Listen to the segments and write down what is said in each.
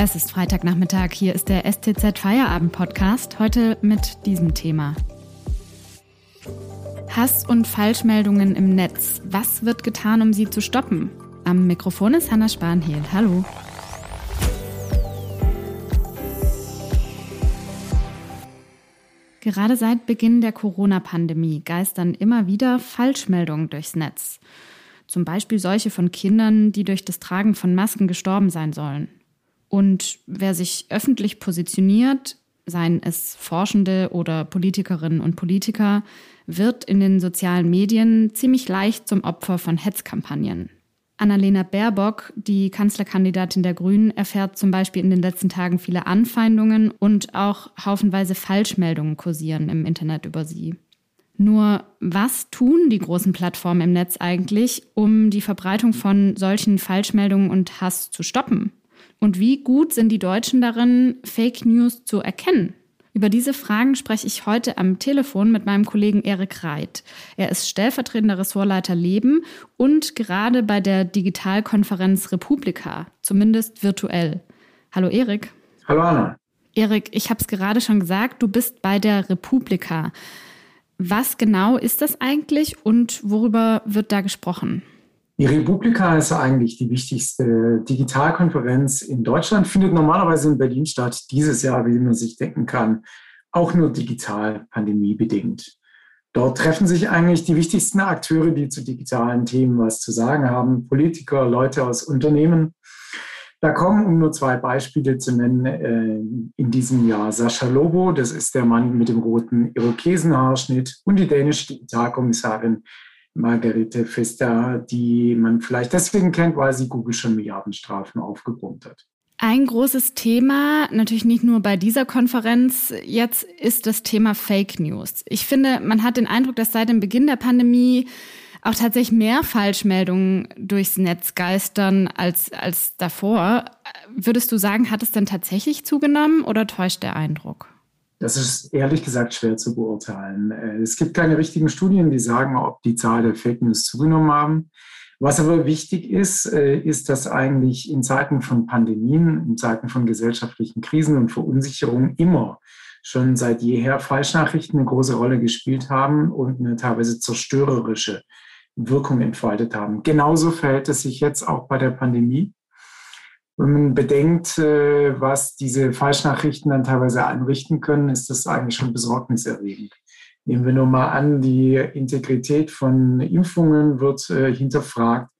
Es ist Freitagnachmittag, hier ist der STZ Feierabend Podcast, heute mit diesem Thema. Hass und Falschmeldungen im Netz. Was wird getan, um sie zu stoppen? Am Mikrofon ist Hanna Spanhiel. Hallo. Gerade seit Beginn der Corona-Pandemie geistern immer wieder Falschmeldungen durchs Netz. Zum Beispiel solche von Kindern, die durch das Tragen von Masken gestorben sein sollen. Und wer sich öffentlich positioniert, seien es Forschende oder Politikerinnen und Politiker, wird in den sozialen Medien ziemlich leicht zum Opfer von Hetzkampagnen. Annalena Baerbock, die Kanzlerkandidatin der Grünen, erfährt zum Beispiel in den letzten Tagen viele Anfeindungen und auch haufenweise Falschmeldungen kursieren im Internet über sie. Nur was tun die großen Plattformen im Netz eigentlich, um die Verbreitung von solchen Falschmeldungen und Hass zu stoppen? Und wie gut sind die Deutschen darin, Fake News zu erkennen? Über diese Fragen spreche ich heute am Telefon mit meinem Kollegen Erik Reit. Er ist stellvertretender Ressortleiter Leben und gerade bei der Digitalkonferenz Republika, zumindest virtuell. Hallo Erik. Hallo Anna. Erik, ich habe es gerade schon gesagt, du bist bei der Republika. Was genau ist das eigentlich und worüber wird da gesprochen? Die Republika ist eigentlich die wichtigste Digitalkonferenz in Deutschland, findet normalerweise in Berlin statt. Dieses Jahr, wie man sich denken kann, auch nur digital pandemiebedingt. Dort treffen sich eigentlich die wichtigsten Akteure, die zu digitalen Themen was zu sagen haben, Politiker, Leute aus Unternehmen. Da kommen, um nur zwei Beispiele zu nennen, äh, in diesem Jahr Sascha Lobo, das ist der Mann mit dem roten Irokesenhaarschnitt, und die dänische Digitalkommissarin Margarete Fester, die man vielleicht deswegen kennt, weil sie Google schon Milliardenstrafen aufgebrummt hat. Ein großes Thema, natürlich nicht nur bei dieser Konferenz, jetzt ist das Thema Fake News. Ich finde, man hat den Eindruck, dass seit dem Beginn der Pandemie auch tatsächlich mehr Falschmeldungen durchs Netz geistern als, als davor. Würdest du sagen, hat es denn tatsächlich zugenommen oder täuscht der Eindruck? Das ist ehrlich gesagt schwer zu beurteilen. Äh, es gibt keine richtigen Studien, die sagen, ob die Zahl der Fake News zugenommen haben. Was aber wichtig ist, äh, ist, dass eigentlich in Zeiten von Pandemien, in Zeiten von gesellschaftlichen Krisen und Verunsicherung immer schon seit jeher Falschnachrichten eine große Rolle gespielt haben und eine teilweise zerstörerische Wirkung entfaltet haben. Genauso verhält es sich jetzt auch bei der Pandemie. Wenn man bedenkt, äh, was diese Falschnachrichten dann teilweise anrichten können, ist das eigentlich schon besorgniserregend. Nehmen wir nur mal an, die Integrität von Impfungen wird äh, hinterfragt.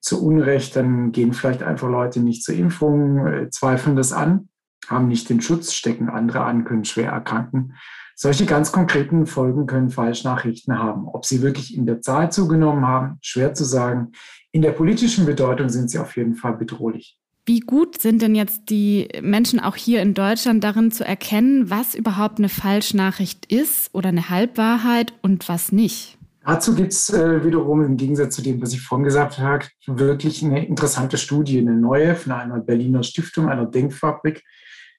Zu Unrecht, dann gehen vielleicht einfach Leute nicht zur Impfung, äh, zweifeln das an, haben nicht den Schutz, stecken andere an, können schwer erkranken. Solche ganz konkreten Folgen können Falschnachrichten haben. Ob sie wirklich in der Zahl zugenommen haben, schwer zu sagen. In der politischen Bedeutung sind sie auf jeden Fall bedrohlich. Wie gut sind denn jetzt die Menschen auch hier in Deutschland darin zu erkennen, was überhaupt eine Falschnachricht ist oder eine Halbwahrheit und was nicht? Dazu gibt es äh, wiederum im Gegensatz zu dem, was ich vorhin gesagt habe, wirklich eine interessante Studie, eine neue von einer Berliner Stiftung, einer Denkfabrik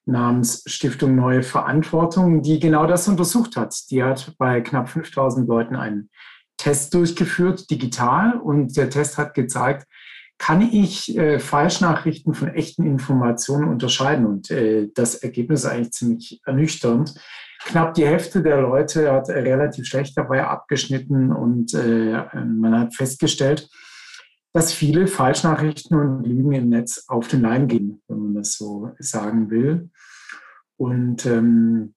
namens Stiftung Neue Verantwortung, die genau das untersucht hat. Die hat bei knapp 5000 Leuten einen Test durchgeführt, digital, und der Test hat gezeigt, kann ich äh, Falschnachrichten von echten Informationen unterscheiden. Und äh, das Ergebnis ist eigentlich ziemlich ernüchternd. Knapp die Hälfte der Leute hat äh, relativ schlecht dabei abgeschnitten und äh, man hat festgestellt, dass viele Falschnachrichten und Lügen im Netz auf den Leim gehen, wenn man das so sagen will. Und ähm,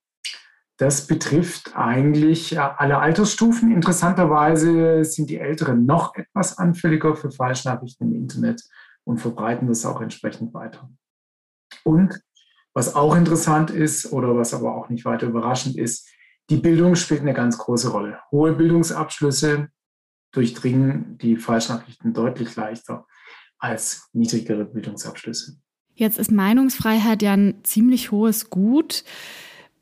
das betrifft eigentlich alle Altersstufen. Interessanterweise sind die Älteren noch etwas anfälliger für Falschnachrichten im Internet und verbreiten das auch entsprechend weiter. Und was auch interessant ist oder was aber auch nicht weiter überraschend ist, die Bildung spielt eine ganz große Rolle. Hohe Bildungsabschlüsse durchdringen die Falschnachrichten deutlich leichter als niedrigere Bildungsabschlüsse. Jetzt ist Meinungsfreiheit ja ein ziemlich hohes Gut.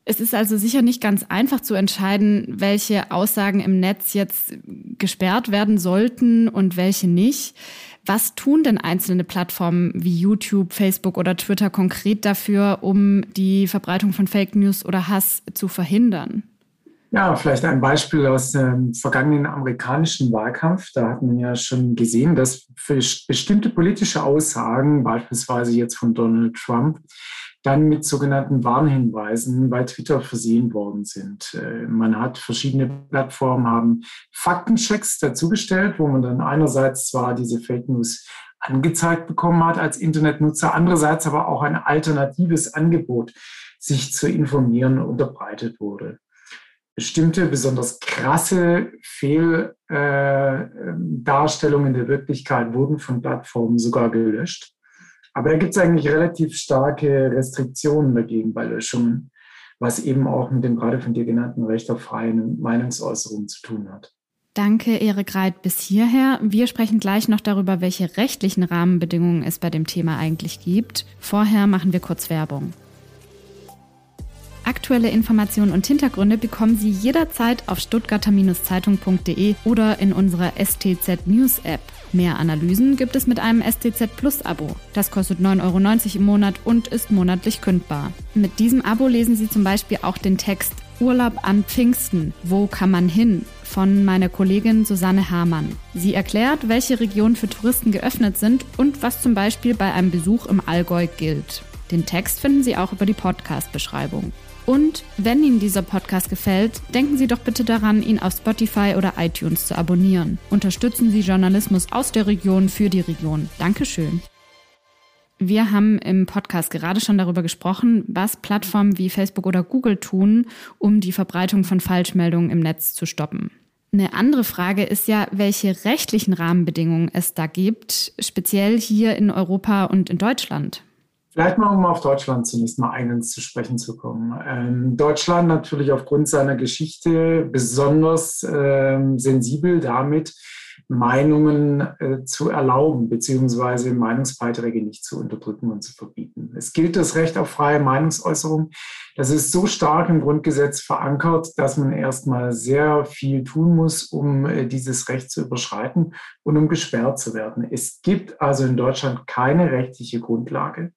Es ist also sicher nicht ganz einfach zu entscheiden, welche Aussagen im Netz jetzt gesperrt werden sollten und welche nicht. Was tun denn einzelne Plattformen wie YouTube, Facebook oder Twitter konkret dafür, um die Verbreitung von Fake News oder Hass zu verhindern? Ja, vielleicht ein Beispiel aus dem vergangenen amerikanischen Wahlkampf. Da hat man ja schon gesehen, dass für bestimmte politische Aussagen, beispielsweise jetzt von Donald Trump, dann mit sogenannten Warnhinweisen bei Twitter versehen worden sind. Äh, man hat verschiedene Plattformen haben Faktenchecks dazugestellt, wo man dann einerseits zwar diese Fake News angezeigt bekommen hat als Internetnutzer, andererseits aber auch ein alternatives Angebot, sich zu informieren, unterbreitet wurde bestimmte besonders krasse Fehldarstellungen äh, der Wirklichkeit wurden von Plattformen sogar gelöscht. Aber da gibt es eigentlich relativ starke Restriktionen dagegen bei Löschungen, was eben auch mit dem gerade von dir genannten Recht auf freie Meinungsäußerung zu tun hat. Danke, Erik Reit, bis hierher. Wir sprechen gleich noch darüber, welche rechtlichen Rahmenbedingungen es bei dem Thema eigentlich gibt. Vorher machen wir kurz Werbung. Aktuelle Informationen und Hintergründe bekommen Sie jederzeit auf stuttgarter-zeitung.de oder in unserer STZ News App. Mehr Analysen gibt es mit einem STZ Plus Abo. Das kostet 9,90 Euro im Monat und ist monatlich kündbar. Mit diesem Abo lesen Sie zum Beispiel auch den Text Urlaub an Pfingsten. Wo kann man hin? von meiner Kollegin Susanne Hamann. Sie erklärt, welche Regionen für Touristen geöffnet sind und was zum Beispiel bei einem Besuch im Allgäu gilt. Den Text finden Sie auch über die Podcast-Beschreibung. Und wenn Ihnen dieser Podcast gefällt, denken Sie doch bitte daran, ihn auf Spotify oder iTunes zu abonnieren. Unterstützen Sie Journalismus aus der Region für die Region. Dankeschön. Wir haben im Podcast gerade schon darüber gesprochen, was Plattformen wie Facebook oder Google tun, um die Verbreitung von Falschmeldungen im Netz zu stoppen. Eine andere Frage ist ja, welche rechtlichen Rahmenbedingungen es da gibt, speziell hier in Europa und in Deutschland. Vielleicht mal, um auf Deutschland zunächst mal eines zu sprechen zu kommen. Ähm, Deutschland natürlich aufgrund seiner Geschichte besonders ähm, sensibel damit, Meinungen äh, zu erlauben, beziehungsweise Meinungsbeiträge nicht zu unterdrücken und zu verbieten. Es gilt das Recht auf freie Meinungsäußerung. Das ist so stark im Grundgesetz verankert, dass man erstmal sehr viel tun muss, um äh, dieses Recht zu überschreiten und um gesperrt zu werden. Es gibt also in Deutschland keine rechtliche Grundlage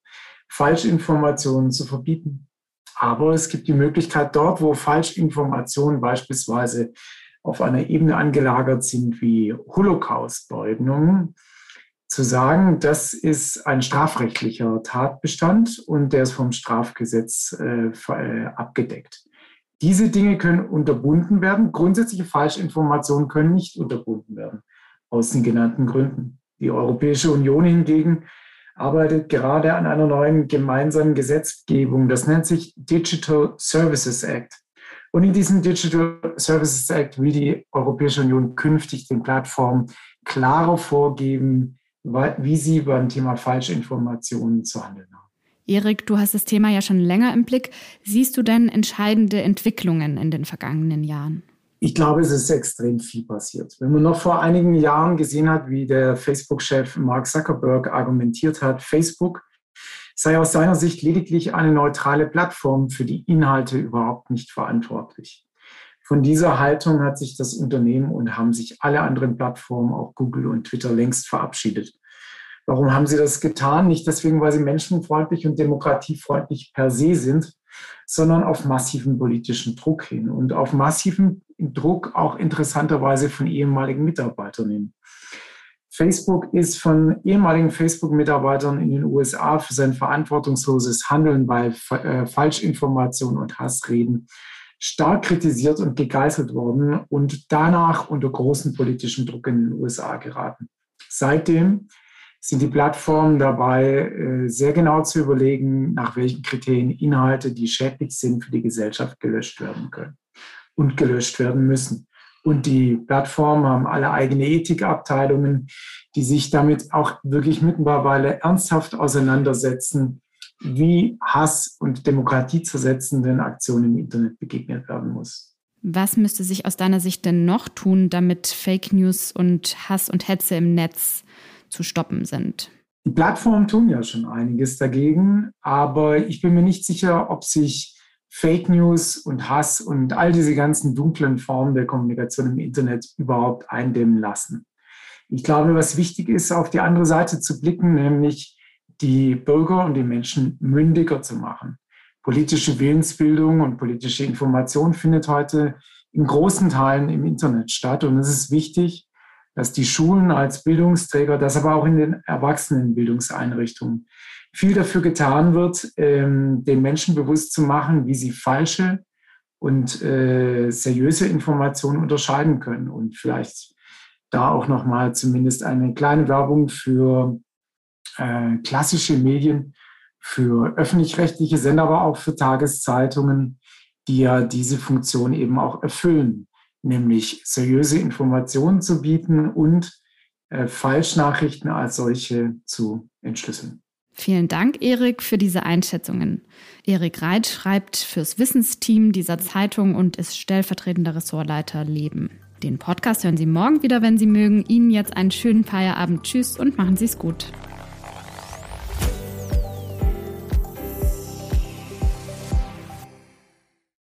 Falschinformationen zu verbieten. Aber es gibt die Möglichkeit dort, wo Falschinformationen beispielsweise auf einer Ebene angelagert sind wie Holocaustleugnung, zu sagen, das ist ein strafrechtlicher Tatbestand und der ist vom Strafgesetz äh, äh abgedeckt. Diese Dinge können unterbunden werden. Grundsätzliche Falschinformationen können nicht unterbunden werden, aus den genannten Gründen. Die Europäische Union hingegen arbeitet gerade an einer neuen gemeinsamen Gesetzgebung. Das nennt sich Digital Services Act. Und in diesem Digital Services Act will die Europäische Union künftig den Plattformen klarer vorgeben, wie sie beim Thema Falschinformationen zu handeln haben. Erik, du hast das Thema ja schon länger im Blick. Siehst du denn entscheidende Entwicklungen in den vergangenen Jahren? Ich glaube, es ist extrem viel passiert. Wenn man noch vor einigen Jahren gesehen hat, wie der Facebook-Chef Mark Zuckerberg argumentiert hat, Facebook sei aus seiner Sicht lediglich eine neutrale Plattform für die Inhalte überhaupt nicht verantwortlich. Von dieser Haltung hat sich das Unternehmen und haben sich alle anderen Plattformen, auch Google und Twitter, längst verabschiedet. Warum haben sie das getan? Nicht deswegen, weil sie menschenfreundlich und demokratiefreundlich per se sind, sondern auf massiven politischen Druck hin und auf massiven Druck auch interessanterweise von ehemaligen Mitarbeitern hin. Facebook ist von ehemaligen Facebook-Mitarbeitern in den USA für sein verantwortungsloses Handeln bei äh, Falschinformationen und Hassreden stark kritisiert und gegeißelt worden und danach unter großen politischen Druck in den USA geraten. Seitdem sind die Plattformen dabei, äh, sehr genau zu überlegen, nach welchen Kriterien Inhalte, die schädlich sind für die Gesellschaft, gelöscht werden können und gelöscht werden müssen. Und die Plattformen haben alle eigene Ethikabteilungen, die sich damit auch wirklich mittlerweile ernsthaft auseinandersetzen, wie Hass und Demokratie zersetzenden Aktionen im Internet begegnet werden muss. Was müsste sich aus deiner Sicht denn noch tun, damit Fake News und Hass und Hetze im Netz zu stoppen sind? Die Plattformen tun ja schon einiges dagegen, aber ich bin mir nicht sicher, ob sich Fake News und Hass und all diese ganzen dunklen Formen der Kommunikation im Internet überhaupt eindämmen lassen. Ich glaube, was wichtig ist, auf die andere Seite zu blicken, nämlich die Bürger und die Menschen mündiger zu machen. Politische Willensbildung und politische Information findet heute in großen Teilen im Internet statt. Und es ist wichtig, dass die Schulen als Bildungsträger, das aber auch in den Erwachsenenbildungseinrichtungen viel dafür getan wird, ähm, den Menschen bewusst zu machen, wie sie falsche und äh, seriöse Informationen unterscheiden können und vielleicht da auch noch mal zumindest eine kleine Werbung für äh, klassische Medien, für öffentlich-rechtliche Sender, aber auch für Tageszeitungen, die ja diese Funktion eben auch erfüllen, nämlich seriöse Informationen zu bieten und äh, Falschnachrichten als solche zu entschlüsseln. Vielen Dank, Erik, für diese Einschätzungen. Erik Reit schreibt fürs Wissensteam dieser Zeitung und ist stellvertretender Ressortleiter Leben. Den Podcast hören Sie morgen wieder, wenn Sie mögen. Ihnen jetzt einen schönen Feierabend. Tschüss und machen Sie es gut.